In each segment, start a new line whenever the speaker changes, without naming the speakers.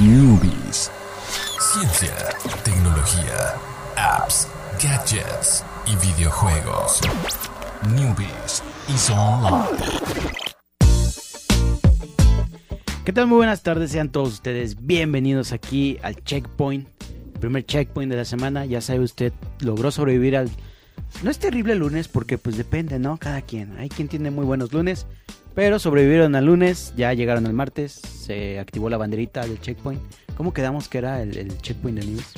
Newbies. Ciencia, tecnología, apps, gadgets y videojuegos. Newbies is online.
¿Qué tal? Muy buenas tardes, sean todos ustedes bienvenidos aquí al Checkpoint, primer checkpoint de la semana. Ya sabe usted, logró sobrevivir al... No es terrible lunes porque pues depende, ¿no? Cada quien. Hay quien tiene muy buenos lunes, pero sobrevivieron al lunes, ya llegaron al martes, se activó la banderita del checkpoint. ¿Cómo quedamos que era el, el checkpoint de news?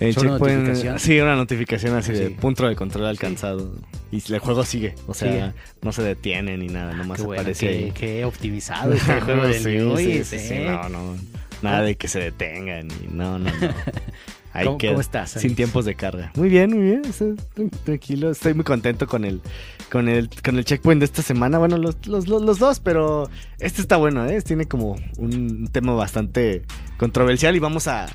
El
¿Solo
checkpoint,
notificación?
sí, una notificación así de punto de control alcanzado. Y el juego sigue, o sea,
Sigue.
no se detiene ni nada, nomás
Qué bueno,
aparece
qué,
ahí.
qué optimizado está el juego del
sí,
news,
sí, sí, sí,
¿eh?
no, no, nada de que se detengan no, no, no. Ahí
¿Cómo-
queda,
cómo estás,
Sin tiempos de carga. Muy bien, muy bien, estoy tranquilo, estoy muy contento con el, con el, con el checkpoint de esta semana. Bueno, los, los, los, los dos, pero este está bueno, ¿eh? Tiene como un tema bastante controversial y vamos a,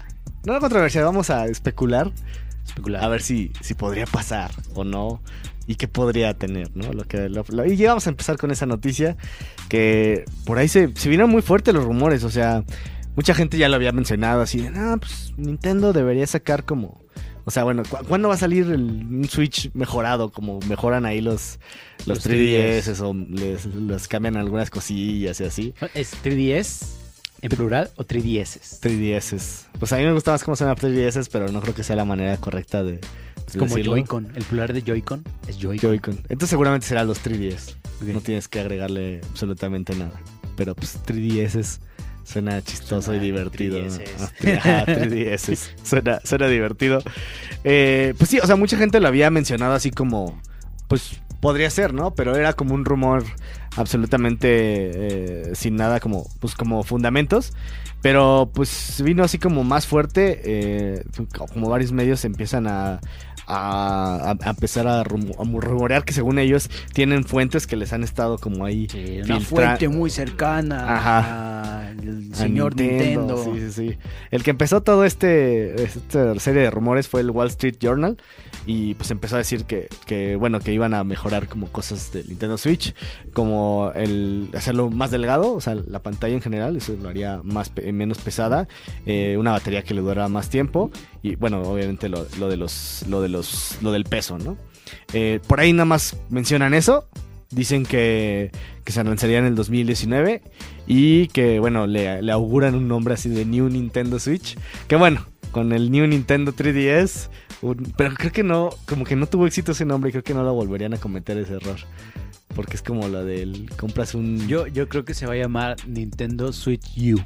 no controversial, vamos a especular
Especular.
a ver si, si podría pasar o no y qué podría tener, ¿no? Lo que, lo- lo- y ya vamos a empezar con esa noticia que por ahí se, se vinieron muy fuertes los rumores, o sea, mucha gente ya lo había mencionado así de, no, pues Nintendo debería sacar como... O sea, bueno, ¿cu- ¿cuándo va a salir el, un Switch mejorado? Como mejoran ahí los, los,
Los
3DS o les, les cambian algunas cosillas y así.
¿Es 3DS en plural o 3DS?
3DS. Pues a mí me gusta más cómo suena 3DS, pero no creo que sea la manera correcta de...
Es como. Joy-Con. El plural de Joy-Con es Joy-Con.
Joy-Con. Entonces seguramente será los 3DS.
Ok.
No tienes que agregarle absolutamente nada. Pero pues 3DS suena chistoso
Suena
y divertido. ¿no?
3DS.
Ajá, 3DS. Suena, suena divertido. Eh, pues sí, o sea, mucha gente lo había mencionado así como, pues podría ser, ¿no? Pero era como un rumor absolutamente eh, sin nada como, pues como fundamentos. Pero pues vino así como más fuerte, eh, como varios medios empiezan a, a, empezar a, rumo- a rumorear que según ellos tienen fuentes que les han estado como ahí
Sí, una fuente muy cercana al
a
señor Nintendo.
Sí, sí, sí. El que empezó todo este esta serie de rumores fue el Wall Street Journal y pues empezó a decir que, que bueno, que iban a mejorar como cosas del Nintendo Switch, como el hacerlo más delgado, o sea, la pantalla en general, eso lo haría más menos pesada, eh, una batería que le durara más tiempo y bueno, obviamente lo, de los lo de los lo del peso, ¿no? Eh, por ahí nada más mencionan eso. Dicen que, que se lanzaría en el 2019 y que, bueno, le, auguran un nombre así de New Nintendo Switch. Que bueno, con el New Nintendo 3DS, un- pero creo que no, como que no tuvo éxito ese nombre y creo que no lo volverían a cometer ese error. Porque es como lo del compras un...
Yo, yo creo que se va a llamar Nintendo Switch U.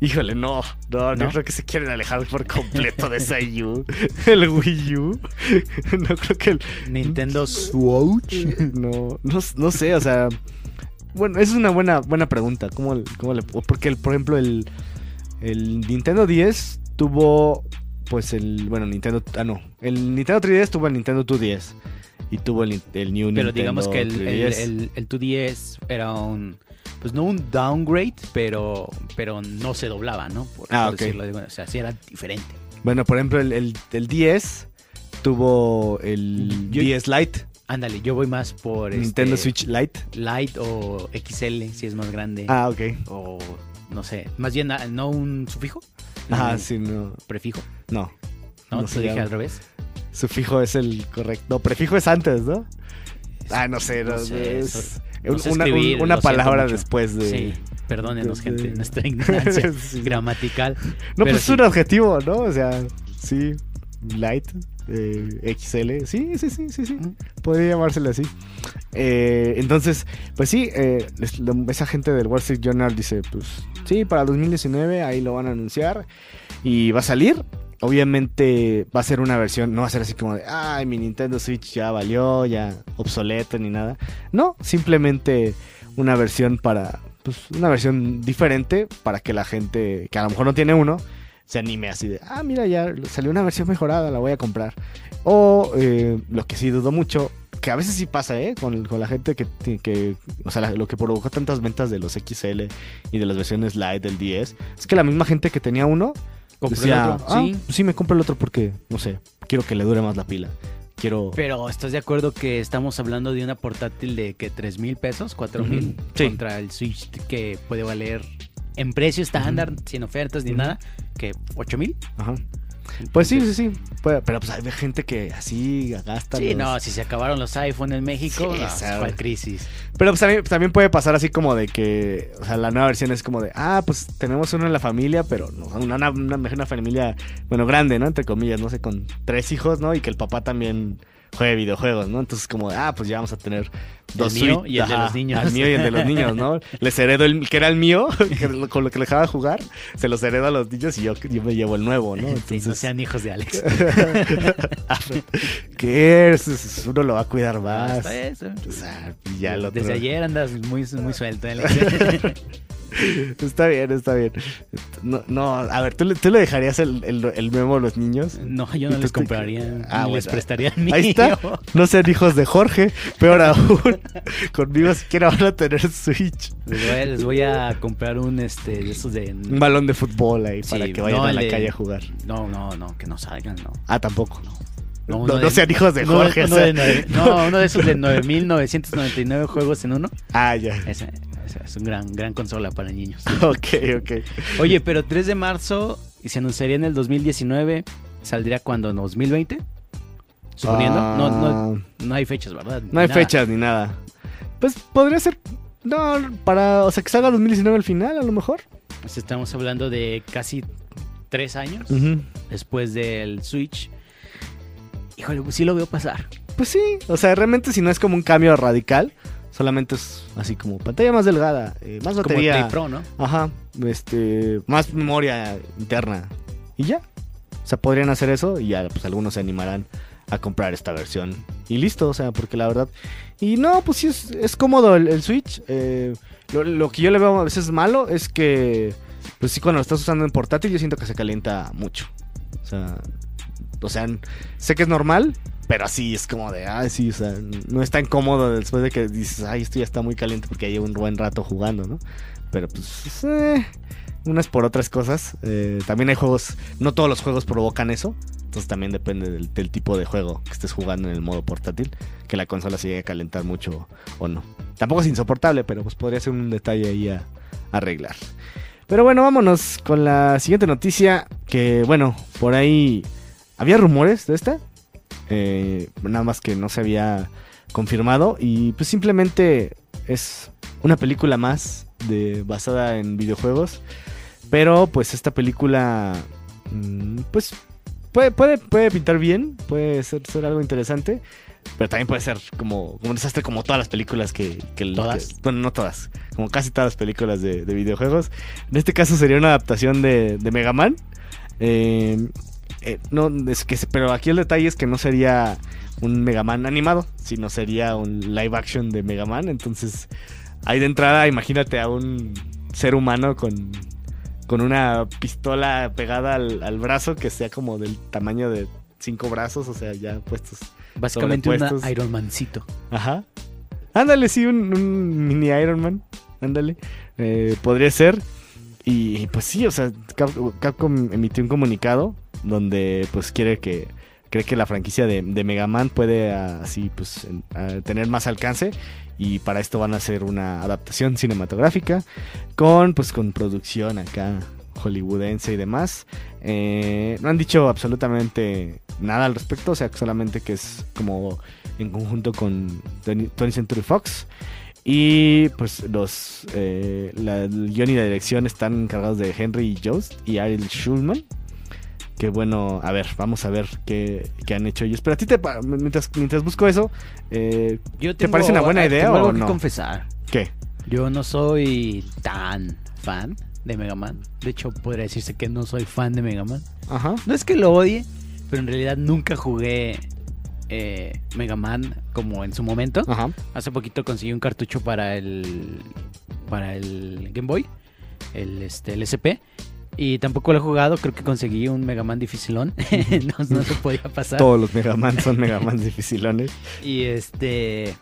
Híjole, no, no, no,
¿No?
creo que se quieren alejar por completo de esa U. El Wii U. No creo que el,
Nintendo Switch.
No, no, no sé, o sea. Bueno, esa es una buena, buena pregunta. ¿Cómo, cómo le, porque, el, por ejemplo, el, el Nintendo 10 tuvo. Pues el. Bueno, Nintendo. Ah, no. El Nintendo 3DS tuvo el Nintendo 2DS. Y tuvo el, el New
Pero
Nintendo
digamos que el, el,
3DS.
el, el 2DS era un. Pues no un downgrade, pero, pero no se doblaba, ¿no? Por,
Ah,
por
ok.
decirlo de- bueno, o sea, sí era diferente.
Bueno, por ejemplo, el, el, el 10 tuvo el
Yo-
10 Lite.
Ándale, yo voy más por
Nintendo
este,
Switch Lite.
Lite o XL, si es más grande.
Ah, ok.
O no sé, más bien ah, no un sufijo.
Ah,
un
sí, no.
Prefijo.
No.
No,
No
te dije al revés.
Sufijo es el correcto. No, prefijo es antes, ¿no? Ah, no sé, no,
No sé,
es-
no sé
una,
escribir,
palabra después de.
Sí, perdónenos,
de-
gente, nuestra ignorancia
Sí.
gramatical.
No, pues es un adjetivo, ¿no? O sea, sí, light, eh, XL, sí, sí, sí, sí, sí, podría llamársele así. Eh, entonces, pues sí, eh, esa gente del Wall Street Journal dice, pues sí, para 2019 ahí lo van a anunciar y va a salir. Obviamente va a ser una versión, no va a ser así como de, ay, mi Nintendo Switch ya valió, ya obsoleto ni nada. No, simplemente una versión para, pues una versión diferente para que la gente que a lo mejor no tiene uno se anime así de, ah, mira, ya salió una versión mejorada, la voy a comprar. O eh, lo que sí dudo mucho, que a veces sí pasa, ¿eh? Con, con la gente que, que o sea, la- lo que provocó tantas ventas de los XL y de las versiones Lite del 10, es que la misma gente que tenía uno, decía,
otro,
"Ah,
sí.
pues sí, me compro el otro porque, no sé, quiero que le dure más la pila. Quiero...
Pero ¿estás de acuerdo que estamos hablando de una portátil de que 3 mil pesos, 4 mil,
sí.
contra el Switch que puede valer en precio estándar, sin ofertas ni nada, que 8 mil.
Ajá. Pues sí, sí, sí. Pero pues hay gente que así gasta.
Sí,
los-
no, si se acabaron los iPhone en México,
Sí,
no,
o sea,
¿cuál crisis?
Pero pues también, también puede pasar así como de que, o sea, la nueva versión es como de, ah, pues tenemos uno en la familia, pero no, una, una, una, familia, bueno, grande, ¿no? Entre comillas, no sé, con tres hijos, ¿no? Y que el papá también juegue videojuegos, ¿no? Entonces como de, ah, pues ya vamos a tener dos
mío
Switch-
y el de los niños.
Al mío y el de los niños, ¿no? Les heredo el que era el mío, que con lo que le dejaba jugar, se los heredo a los niños y yo, yo me llevo el nuevo, ¿no?
Sí, no
Entonces,
sean hijos de Alex.
¿qué es? Uno lo va a cuidar más.
Hasta eso.
O sea, ya otro.
Desde ayer andas muy, muy suelto, Alex.
Está bien, está bien. No, no a ver, ¿tú le, tú le dejarías el, el, el memo a los niños?
No, yo
¿Y
no les
te-
compraría,
Ah,
ni les
bueno.
prestaría el mío.
Ahí está. No sean hijos de Jorge, peor aún. Conmigo siquiera van a tener Switch.
Les voy, a, les voy a comprar un este de esos de
Un balón de fútbol ahí
Sí,
para que vayan
no,
a la
de-
calle a jugar.
No, no, no, que no salgan, no.
Ah, tampoco.
No,
No, no
de-
sean hijos de Jorge.
uno
o sea.
de nueve- no, uno de esos de 9999 juegos en uno.
Ah, ya.
Ese es un gran gran consola para niños.
Ok, ok.
Oye, pero 3 de marzo y se anunciaría en el 2019, ¿saldría cuando? ¿En 2020? Suponiendo. No, no,
Ah,
no hay fechas, ¿verdad?
no hay
Nada.
fechas ni nada. Pues podría ser. No, para. O sea, que salga 2019 al final, a lo mejor.
Pues estamos hablando de casi 3 años después del Switch. Híjole, pues sí lo veo pasar.
Pues sí, o sea, realmente si no es como un cambio radical, solamente es así como pantalla más delgada, eh, más
Como el
batería,
Pro, ¿no?
ajá, este, más memoria interna y ya. O sea, podrían hacer eso y ya, pues algunos se animarán a comprar esta versión y listo, o sea, porque la verdad y no, pues sí es, es cómodo el, el Switch. eh, lo, lo que yo le veo a veces malo es que, pues sí, cuando lo estás usando en portátil yo siento que se calienta mucho. O sea, o sea, sé que es normal, pero así es como de, ay, sí, o sea, no es tan cómodo después de que dices, ay, esto ya está muy caliente porque llevo un buen rato jugando, ¿no? Pero pues, eh, unas por otras cosas. Eh, también hay juegos, no todos los juegos provocan eso. Entonces también depende del, tipo de juego que estés jugando en el modo portátil, que la consola se llegue a calentar mucho o no. Tampoco es insoportable, pero pues podría ser un detalle ahí a arreglar. Pero bueno, vámonos con la siguiente noticia, que bueno, por ahí había rumores de esta, eh, nada más que no se había confirmado y pues simplemente es una película más de basada en videojuegos, pero pues esta película mm, pues puede, puede, puede pintar bien, puede ser, ser algo interesante. Pero también puede ser como, como un desastre como todas las películas que... que
¿Todas?
que- bueno, no todas. Como casi todas las películas de, de videojuegos. En este caso sería una adaptación de, de Mega Man. Eh, eh, no, es que, pero aquí el detalle es que no sería un Mega Man animado, sino sería un live action de Mega Man. Entonces, ahí de entrada, imagínate a un ser humano con, con una pistola pegada al, al brazo que sea como del tamaño de cinco brazos, o sea, ya puestos.
Básicamente
Sobrepuestos.
Iron Mancito.
Ajá. Ándale, sí, un, un mini Iron Man. Ándale. Eh, podría ser. Y pues sí, o sea, Cap- Capcom emitió un comunicado donde pues quiere que cree que la franquicia de, de Mega Man puede ah, así pues ah, tener más alcance y para esto van a hacer una adaptación cinematográfica con pues con producción acá hollywoodense y demás. Eh, no han dicho absolutamente nada al respecto, o sea, solamente que es como en conjunto con 20th Century Fox. Y pues los eh, la, el guion y la dirección están encargados de Henry Jost y Ariel Schulman. Que bueno, a ver, vamos a ver qué, qué han hecho ellos. Pero a ti, te, mientras, mientras busco eso, eh,
Yo
¿Te parece una buena idea
tengo
o
algo que
no?
confesar.
¿qué?
Yo no soy tan fan de Mega Man. De hecho, podría decirse que no soy fan de Mega Man.
Ajá.
No es que lo odie, pero en realidad nunca jugué eh, Mega Man como en su momento.
Ajá.
Hace poquito conseguí un cartucho para el para el Game Boy, el este el SP. Y tampoco lo he jugado, creo que conseguí un Mega Man dificilón. no, no se podía pasar.
Todos los Mega Man son Mega Man dificilones.
Y este.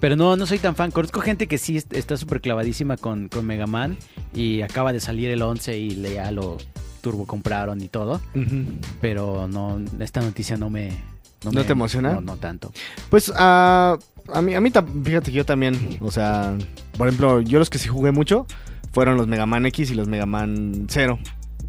Pero no, no soy tan fan. Conozco gente que sí est- está súper clavadísima con, con Mega Man. Y acaba de salir el 11 y le- ya lo turbo compraron y todo. Pero no, esta noticia no me.
¿No
me-
te emociona?
No, no tanto.
Pues ah, a mí, a mí fíjate que yo también, o sea, por ejemplo, yo los que sí jugué mucho fueron los Mega Man X y los Mega Man 0.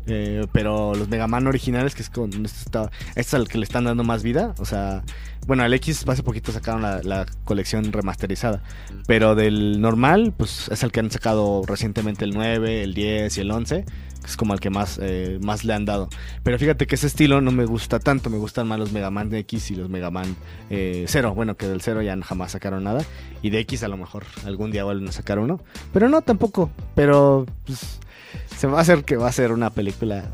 Eh, pero los Mega Man originales, que es con este, es al que le están dando más vida. O sea, bueno, al X hace poquito sacaron la, la colección remasterizada. Pero del normal, pues es el que han sacado recientemente el 9, el 10 y el 11. Es como el que más, eh, más le han dado. Pero fíjate que ese estilo no me gusta tanto. Me gustan más los Mega Man X y los Mega Man eh, 0. Bueno, que del 0 ya jamás sacaron nada. Y de X a lo mejor algún día vuelven a sacar uno. Pero no tampoco. Pero pues, se va a hacer que va a ser una película.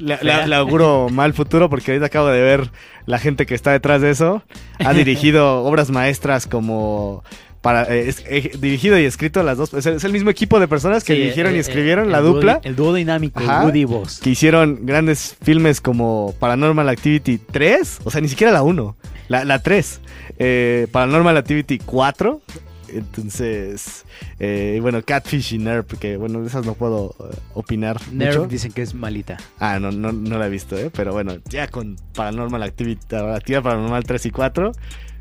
Le, le- le auguro mal futuro porque ahorita acabo de ver la gente que está detrás de eso. Ha dirigido obras maestras como. Para, eh, es- eh, dirigido y escrito las dos. Es el, es el mismo equipo de personas que
Sí,
dirigieron
eh,
y
eh,
escribieron
el
la dupla.
el dúo dinámico,
Ajá.
Woody Boss.
Que hicieron grandes filmes como Paranormal Activity 3. O sea, ni siquiera la 1. La, la 3. Eh, Paranormal Activity 4. Entonces, eh, bueno, Catfish y Nerf, porque bueno, de esas no puedo eh, opinar
Nerf
mucho.
dicen que es malita.
Ah, no, no, no la he visto, ¿eh? Pero bueno, ya con Paranormal Activity, Actividad Paranormal 3 y 4,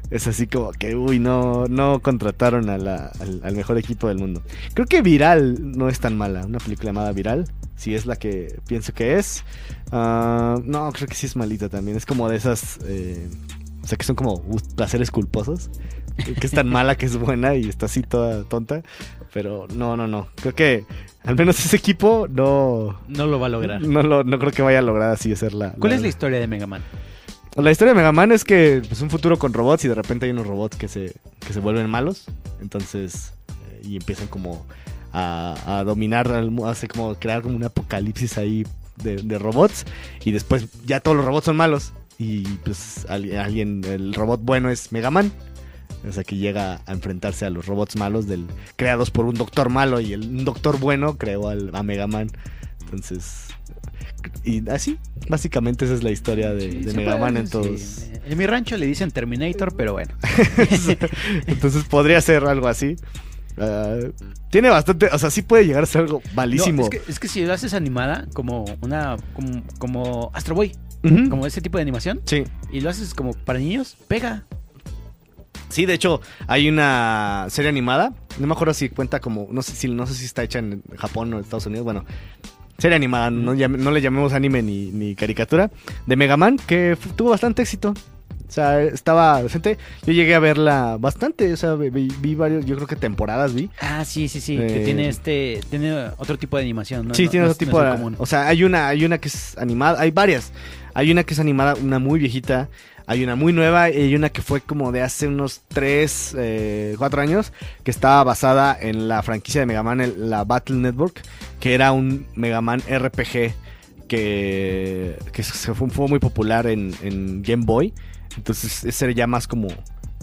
es así como que, uy, no, no contrataron a la- al, al mejor equipo del mundo. Creo que Viral no es tan mala, una película llamada Viral, si es la que pienso que es. Ah, no, creo que sí es malita también, es como de esas, eh, o sea, que son como uh, placeres culposos. Que es tan mala que es buena y está así toda tonta. Pero no, no, no. Creo que al menos ese equipo no,
No lo va a lograr.
no, lo- no creo que vaya a lograr así hacer la.
¿Cuál es la historia de Mega Man?
La historia de Mega Man es que es un futuro con robots y de repente hay unos robots que se, que se vuelven malos. Entonces, eh, y empiezan como a, dominar, hace como crear como un apocalipsis ahí de, de robots. Y después ya todos los robots son malos. Y pues al- alguien, el robot bueno es Mega Man. O sea que llega a enfrentarse a los robots malos del creados por un doctor malo y el, un doctor bueno creó al, a Mega Man. Entonces, y así, básicamente esa es la historia de,
Sí,
de
se
Mega
puede,
Man en
sí.
todos.
En mi rancho le dicen Terminator, pero bueno.
Entonces podría ser algo así. Ah, tiene bastante, o sea, sí puede llegar a ser algo malísimo.
No, es, que, es que si lo haces animada, como una. como, como Astro Boy, como ese tipo de animación,
Sí.
y lo haces como para niños, pega.
Sí, de hecho, hay una serie animada. No me acuerdo si cuenta como. No sé si, no sé si está hecha en Japón o en Estados Unidos. Bueno, serie animada, no, le llamemos anime ni, ni caricatura. De Mega Man, que tuvo bastante éxito. O sea, estaba decente. Yo llegué a verla bastante. O sea, vi, vi varios, yo creo que temporadas vi.
Ah, sí, sí, sí. Que
Eh,
tiene este. Tiene otro tipo de animación, ¿no?
sí,
No-
tiene
no
otro tipo de.
común.
O sea, hay una, hay una que es animada. Hay varias. Hay una que es animada, una muy viejita. Hay una muy nueva y hay una que fue como de hace unos 3, 4 años, que estaba basada en la franquicia de Mega Man, el- la Battle Network, que era un Mega Man RPG que, que se fue, fue muy popular en, en Game Boy. Entonces ese era ya más como...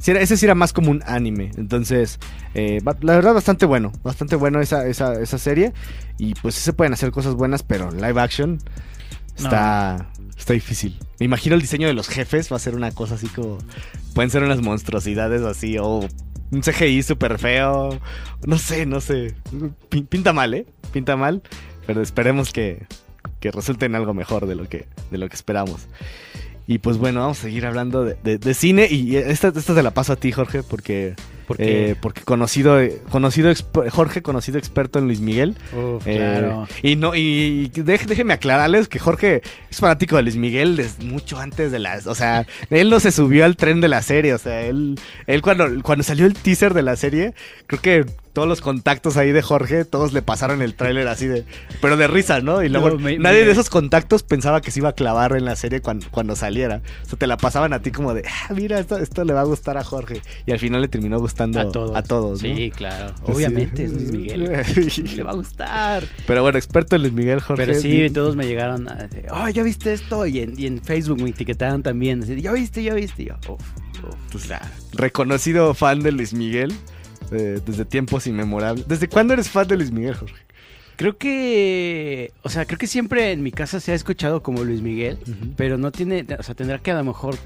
Ese sí era más como un anime. Entonces, eh, la verdad, bastante bueno. Bastante bueno esa, esa, esa serie. Y pues sí se pueden hacer cosas buenas, pero live action está, está difícil. Me imagino el diseño de los jefes va a ser una cosa así como. Pueden ser unas monstruosidades así, o un CGI súper feo. No sé, no sé. Pin- Pinta mal, ¿eh? Pinta mal. Pero esperemos que, que resulte en algo mejor de lo que, de lo que esperamos. Y pues bueno, vamos a seguir hablando de, de- cine. Y esta, esta la paso a ti, Jorge, porque.
Porque.
eh, porque conocido, conocido exp- Jorge, conocido experto en Luis Miguel.
Uf,
Eh,
claro.
y no, y dej- déjenme aclararles que Jorge es fanático de Luis Miguel desde mucho antes de las. O sea, él no se subió al tren de la serie. O sea, él, él cuando, cuando salió el teaser de la serie, creo que todos los contactos ahí de Jorge, todos le pasaron el tráiler así de. Pero de risa, ¿no? Y luego
No, me-
nadie
me-
de esos contactos pensaba que se iba a clavar en la serie cuando, cuando saliera. O sea, te la pasaban a ti como de, ah, mira, esto, esto le va a gustar a Jorge. Y al final le terminó gustando
A todos.
A todos ¿no?
Sí, claro.
Sí.
Obviamente es Luis Miguel. Le va a gustar.
Pero bueno, experto en Luis Miguel, Jorge.
Pero sí, todos me llegaron a decir, oh, ¿ya viste esto? Y en, y en Facebook me etiquetaron también. Así, ¿Ya viste? ¿Ya viste? Y yo, uf, uf,
Pues,
claro.
reconocido fan de Luis Miguel eh, desde tiempos inmemorables. ¿Desde cuándo eres fan de Luis Miguel, Jorge?
Creo que, o sea, creo que siempre en mi casa se ha escuchado como Luis Miguel, pero no tiene, o sea, tendrá que a lo mejor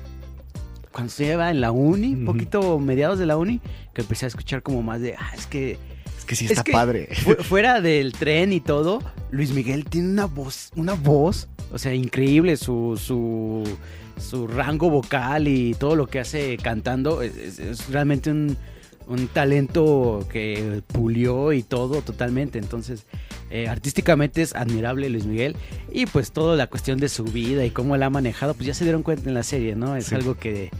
cuando se lleva en la uni, un poquito mediados de la uni, que empecé a escuchar como más de, ah, es que
Es que sí
Es
está
que-
padre.
fu- fuera del tren y todo, Luis Miguel tiene una voz, una voz, o sea, increíble su, su, su rango vocal y todo lo que hace cantando, es, es- es realmente un, un talento que pulió y todo totalmente, entonces Eh, artísticamente es admirable Luis Miguel y pues toda la cuestión de su vida y cómo la ha manejado, pues ya se dieron cuenta en la serie, ¿no? Es
Sí.
algo que,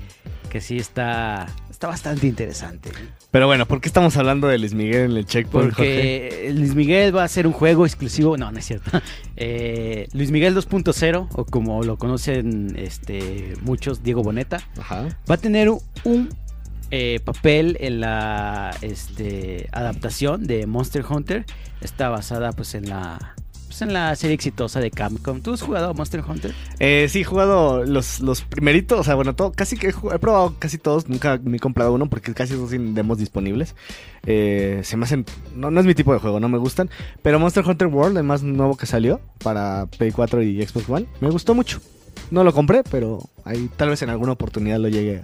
que sí está, está bastante interesante.
Pero bueno, ¿por qué estamos hablando de Luis Miguel en el checkpoint, Jorge?
Porque Luis Miguel va a ser un juego exclusivo, no, no es cierto. Eh, Luis Miguel 2.0, o como lo conocen este, muchos, Diego Boneta,
Ajá.
va a tener un, eh, papel en la este, adaptación de Monster Hunter. Está basada pues en la pues, en la serie exitosa de Capcom. ¿Tú has jugado a Monster Hunter?
Eh, sí, he jugado los, los primeritos, o sea, bueno, todo, casi que he, he probado casi todos, nunca me he comprado uno porque casi todos tienen demos disponibles. Eh, se me hacen, no, no es mi tipo de juego, no me gustan. Pero Monster Hunter World, el más nuevo que salió para Play 4 y Xbox One, me gustó mucho. No lo compré, pero ahí tal vez en alguna oportunidad lo llegue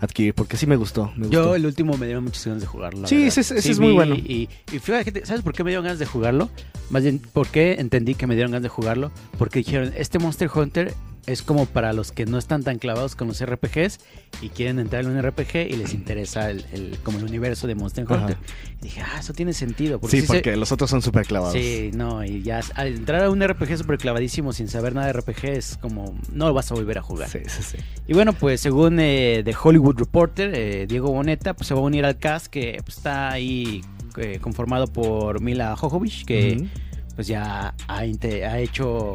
a adquirir porque sí me gustó. me
Yo el último me dieron muchas ganas de jugarlo.
Sí, ese es- ese es muy bueno.
Y, y fíjate, ¿sabes por qué me dieron ganas de jugarlo? Más bien, ¿por qué entendí que me dieron ganas de jugarlo? Porque dijeron, este Monster Hunter es como para los que no están tan clavados con los RPGs y quieren entrar en un RPG y les interesa el, el- como el universo de Monster. Hunter. Y dije, ah, eso tiene sentido.
Sí,
se-
porque los otros son súper clavados.
Sí, no, y ya al entrar a un RPG súper clavadísimo sin saber nada de RPG es como, no lo vas a volver a jugar.
Sí, sí, sí.
Y bueno, pues según eh, The Hollywood Reporter, eh, Diego Boneta pues, se va a unir al cast que pues, está ahí eh, conformado por Mila Jovovich, que pues ya ha hecho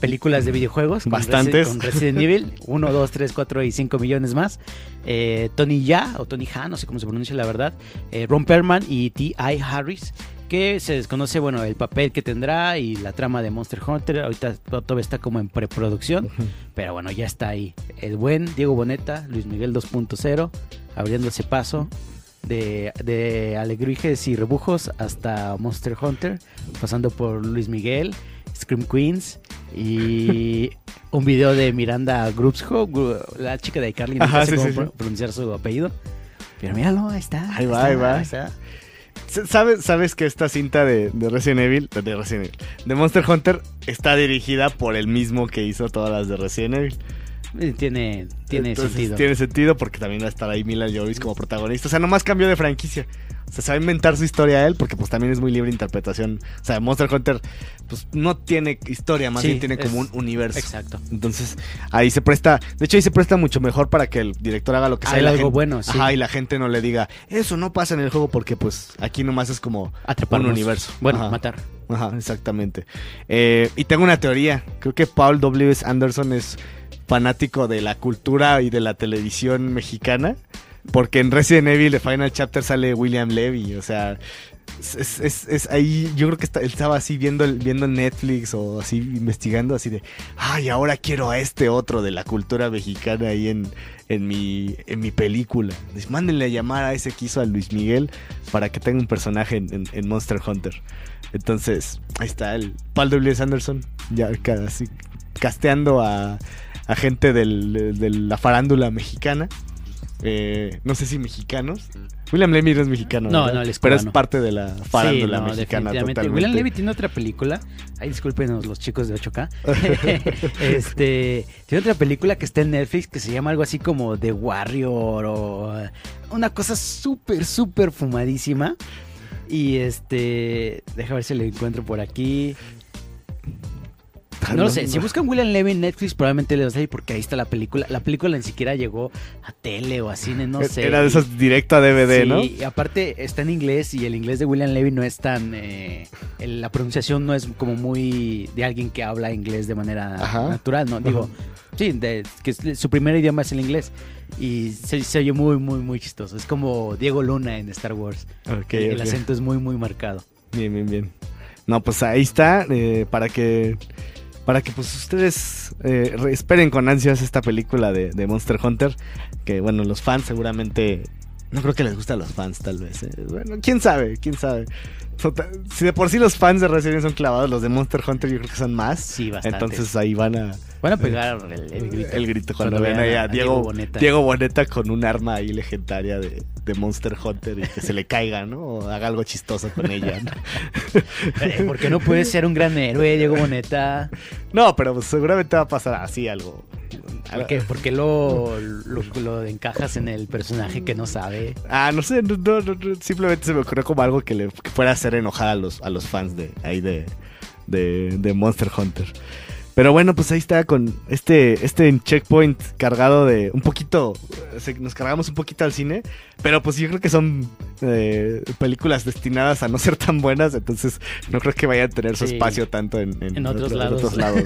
películas de videojuegos. con
Bastantes.
Resi- con Resident Evil, 1, 2, 3, 4 y 5 millones más. Eh, Tony Ya, o Tony Ha, no sé cómo se pronuncia la verdad. eh, Ron Perlman y T.I. Harris. Que se desconoce, bueno, el papel que tendrá y la trama de Monster Hunter. Ahorita todavía está como en preproducción. Pero bueno, ya está ahí. El buen Diego Boneta, Luis Miguel 2.0, abriéndose paso de, de Alegrijes y Rebujos hasta Monster Hunter, pasando por Luis Miguel, Scream Queens y un video de Miranda Grupsho, Gru- la chica de iCarly, no
Ajá,
sé
sí,
cómo
sí, sí.
pro- pronunciar su apellido. Pero míralo, ahí está.
Ahí va, ahí va.
está.
¿Sabes, sabes que esta cinta de, de Resident Evil, de Resident Evil, de Monster Hunter, está dirigida por el mismo que hizo todas las de Resident Evil?
Eh, Tiene, tiene
Entonces,
sentido.
Tiene sentido porque también va a estar ahí Mila Jovis como protagonista. O sea, nomás cambió de franquicia. Se a inventar su historia él porque pues también es muy libre interpretación. O sea, Monster Hunter pues no tiene historia, más
Sí,
bien tiene
es-
como un universo.
Exacto.
Entonces, ahí se presta, de hecho ahí se presta mucho mejor para que el director haga lo que sea. y
Haga
la
algo
gente-
bueno, sí.
Ajá, y la gente no le diga, eso no pasa en el juego porque pues aquí nomás es como un universo.
Bueno,
Ajá.
matar.
Ajá, exactamente. Eh, y tengo una teoría. Creo que Paul W. Anderson es fanático de la cultura y de la televisión mexicana. Porque en Resident Evil, The Final Chapter, sale William Levy. O sea, es, es- es- ahí. Yo creo que está- estaba así viendo, viendo Netflix o así investigando, así de. Ay, ahora quiero a este otro de la cultura mexicana ahí en, en, mi, en mi película. Dice, Mándenle a llamar a ese que hizo a Luis Miguel para que tenga un personaje en, Monster Hunter. Entonces, ahí está el Paul W. Anderson, ya casi casteando a, gente de la farándula mexicana. Eh, no sé si mexicanos. William Levy no es mexicano.
No,
¿verdad?
no, él es
Pero es parte de la farándula
Sí, no,
mexicana totalmente.
William Levy tiene otra película. Ay, discúlpenos los chicos de 8K. este, tiene otra película que está en Netflix que se llama algo así como The Warrior o eh, una cosa súper, súper fumadísima. Y este, deja ver si lo encuentro por aquí. No lo sé, si buscan William Levy en Netflix probablemente les va a salir porque ahí está la película. La película ni siquiera llegó a tele o a cine, no sé.
Era de esos directo a DVD,
Sí,
¿no?
y aparte está en inglés y el inglés de William Levy no es tan... eh, la pronunciación no es como muy de alguien que habla inglés de manera
Ajá.
natural, ¿no? Digo, sí, de- que su primer idioma es el inglés y se, se oye muy, muy, muy chistoso. Es como Diego Luna en Star Wars.
Ok,
el, el acento es muy, muy marcado.
Bien, bien, bien. No, pues ahí está, eh, para que para que pues ustedes eh, re- esperen con ansias esta película de, de Monster Hunter, que bueno, los fans seguramente, no creo que les guste a los fans tal vez, eh. bueno, quién sabe, quién sabe. Si de por sí los fans de Resident Evil son clavados, los de Monster Hunter yo creo que son más.
Sí, bastante.
Entonces ahí van a
Van a pegar el, el grito.
el grito cuando,
vean
ahí
a-
Diego,
Diego Boneta.
Diego Boneta con un arma ahí legendaria de, de Monster Hunter y que se le caiga, ¿no? O haga algo chistoso con ella. ¿no?
Eh, Porque no puede ser un gran héroe, Diego Boneta.
No, pero pues seguramente va a pasar así algo.
¿Por qué? Porque lo, lo, lo encajas en el personaje que no sabe.
Ah, no sé, no, no, no, simplemente se me ocurrió como algo que le que fuera a hacer enojar a los, a los fans de ahí de, de, de Monster Hunter. Pero bueno, pues ahí está con este, este checkpoint cargado de un poquito, se- nos cargamos un poquito al cine, pero pues yo creo que son eh, películas destinadas a no ser tan buenas, entonces no creo que vayan a tener su
Sí.
espacio tanto en,
En otros
otro-
lados.
otros lados.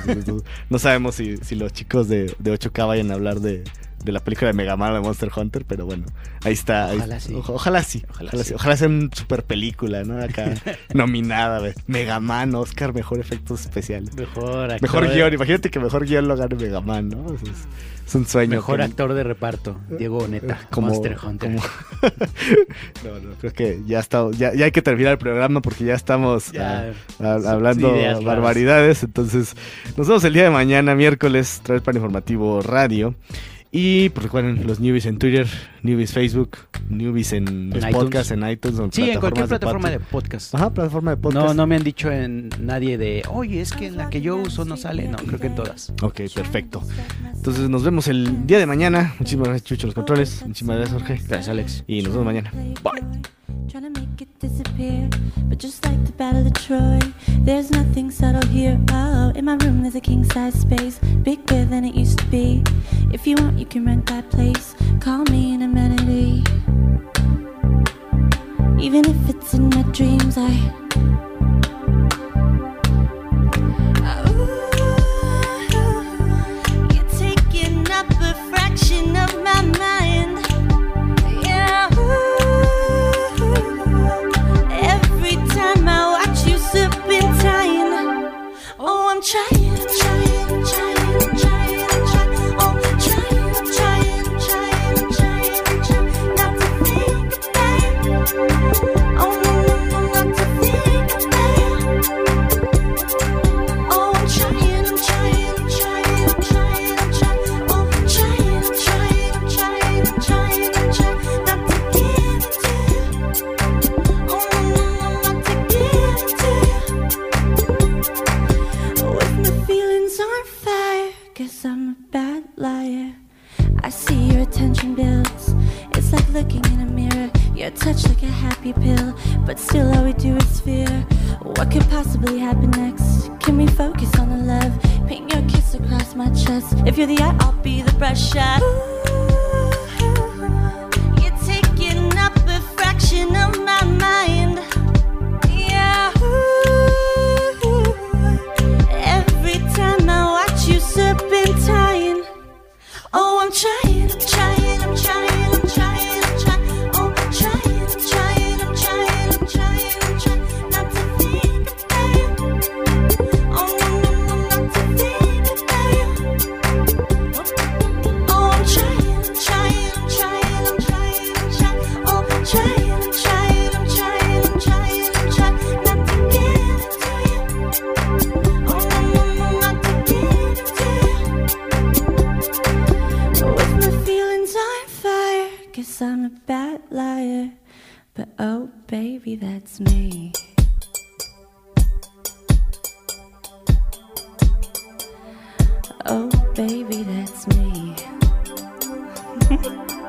No sabemos si, si los chicos de, de 8K vayan a hablar de, de la película de Mega Man de Monster Hunter, pero bueno, ahí está. ahí-
Ojalá sí.
oja- ojalá sí.
Ojalá
Ojalá,
sí.
sí. Ojalá sea una super película, ¿no? Acá nominada, de Mega Man, Oscar, mejor efectos especiales.
Mejor actor.
Mejor
de-
guion, imagínate que mejor guion lo gane Mega Man, ¿no? Es, es un sueño.
Mejor actor de reparto. Diego Boneta.
como-
Monster Hunter.
como- no, no, creo que ya está, ya, ya hay que terminar el programa porque ya estamos
Ya,
ah, ah, hablando
ideas
barbaridades. Entonces, nos vemos el día de mañana, miércoles, trae el plan informativo radio. Y pues recuerden los newbies en Twitter, newbies Facebook, newbies en los
iTunes.
podcasts, en iTunes. o
Sí, en cualquier
de
plataforma de
podcast.
podcast.
Ajá, plataforma de podcast.
No, no me han dicho en nadie de, oye, es que en la que yo uso no sale. No, creo que en todas.
Ok, perfecto. Entonces nos vemos el día de mañana. Muchísimas gracias, Chucho, los controles. Muchísimas gracias, Jorge.
Gracias, Alex.
Y nos vemos mañana.
Bye. Trying to make it disappear, but just like the Battle of Troy, there's nothing subtle here. Oh, in my room there's a king size space, bigger than it used to be. If you want, you can rent that place. Call me an amenity. Eh? Even if it's in my dreams, I. Oh, baby, that's me.